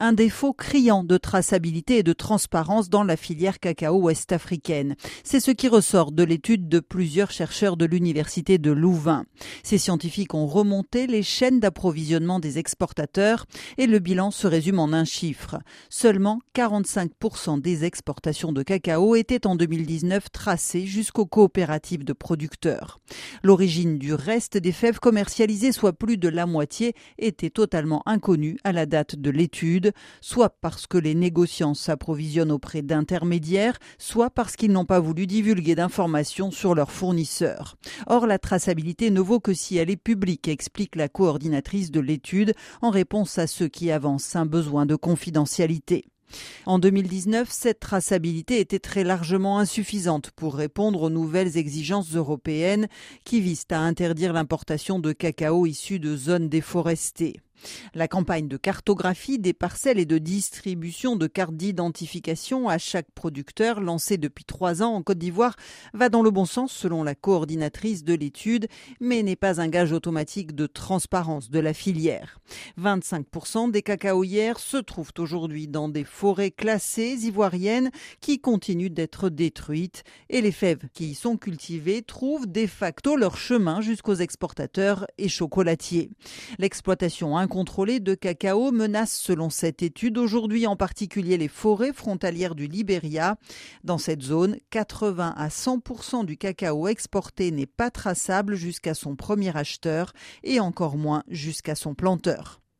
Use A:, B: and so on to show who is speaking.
A: un défaut criant de traçabilité et de transparence dans la filière cacao ouest-africaine. C'est ce qui ressort de l'étude de plusieurs chercheurs de l'université de Louvain. Ces scientifiques ont remonté les chaînes d'approvisionnement des exportateurs et le bilan se résume en un chiffre. Seulement 45% des exportations de cacao étaient en 2019 tracées jusqu'aux coopératives de producteurs. L'origine du reste des fèves commercialisées, soit plus de la moitié, était totalement inconnue à la date de l'étude soit parce que les négociants s'approvisionnent auprès d'intermédiaires, soit parce qu'ils n'ont pas voulu divulguer d'informations sur leurs fournisseurs. Or, la traçabilité ne vaut que si elle est publique, explique la coordinatrice de l'étude en réponse à ceux qui avancent un besoin de confidentialité. En 2019, cette traçabilité était très largement insuffisante pour répondre aux nouvelles exigences européennes qui visent à interdire l'importation de cacao issu de zones déforestées. La campagne de cartographie des parcelles et de distribution de cartes d'identification à chaque producteur lancée depuis trois ans en Côte d'Ivoire va dans le bon sens selon la coordinatrice de l'étude, mais n'est pas un gage automatique de transparence de la filière. 25% des cacaoyères se trouvent aujourd'hui dans des forêts classées ivoiriennes qui continuent d'être détruites et les fèves qui y sont cultivées trouvent de facto leur chemin jusqu'aux exportateurs et chocolatiers. L'exploitation contrôlée de cacao menace selon cette étude aujourd'hui en particulier les forêts frontalières du Libéria. Dans cette zone, 80 à 100% du cacao exporté n'est pas traçable jusqu'à son premier acheteur et encore moins jusqu'à son planteur.